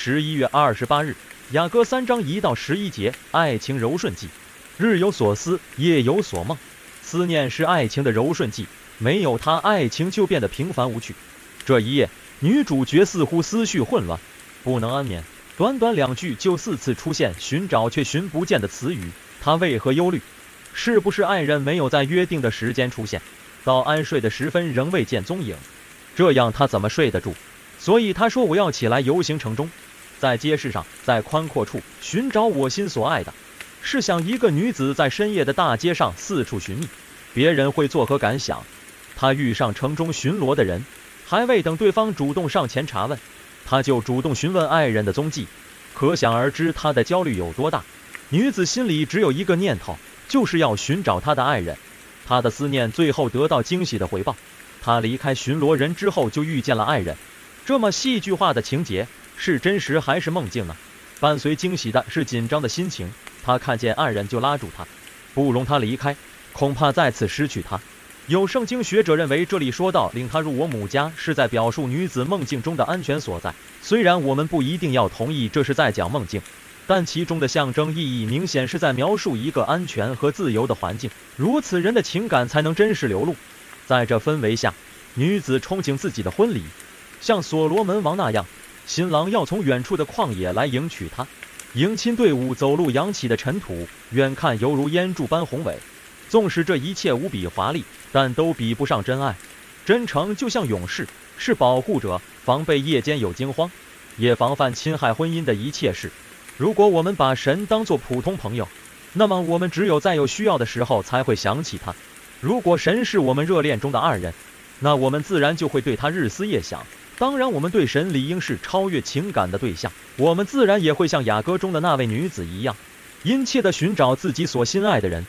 十一月二十八日，雅歌三章一到十一节，爱情柔顺剂。日有所思，夜有所梦，思念是爱情的柔顺剂，没有它，爱情就变得平凡无趣。这一夜，女主角似乎思绪混乱，不能安眠。短短两句就四次出现寻找却寻不见的词语，她为何忧虑？是不是爱人没有在约定的时间出现？到安睡的时分仍未见踪影，这样她怎么睡得住？所以她说：“我要起来游行城中，在街市上，在宽阔处寻找我心所爱的。”试想一个女子在深夜的大街上四处寻觅，别人会作何感想？她遇上城中巡逻的人，还未等对方主动上前查问，她就主动询问爱人的踪迹，可想而知她的焦虑有多大。女子心里只有一个念头。就是要寻找他的爱人，他的思念最后得到惊喜的回报。他离开巡逻人之后，就遇见了爱人。这么戏剧化的情节，是真实还是梦境呢？伴随惊喜的是紧张的心情。他看见爱人就拉住他，不容他离开，恐怕再次失去他。有圣经学者认为，这里说到领他入我母家，是在表述女子梦境中的安全所在。虽然我们不一定要同意这是在讲梦境。但其中的象征意义明显是在描述一个安全和自由的环境，如此人的情感才能真实流露。在这氛围下，女子憧憬自己的婚礼，像所罗门王那样，新郎要从远处的旷野来迎娶她。迎亲队伍走路扬起的尘土，远看犹如烟柱般宏伟。纵使这一切无比华丽，但都比不上真爱。真诚就像勇士，是保护者，防备夜间有惊慌，也防范侵害婚姻的一切事。如果我们把神当作普通朋友，那么我们只有在有需要的时候才会想起他。如果神是我们热恋中的爱人，那我们自然就会对他日思夜想。当然，我们对神理应是超越情感的对象。我们自然也会像雅歌中的那位女子一样，殷切地寻找自己所心爱的人。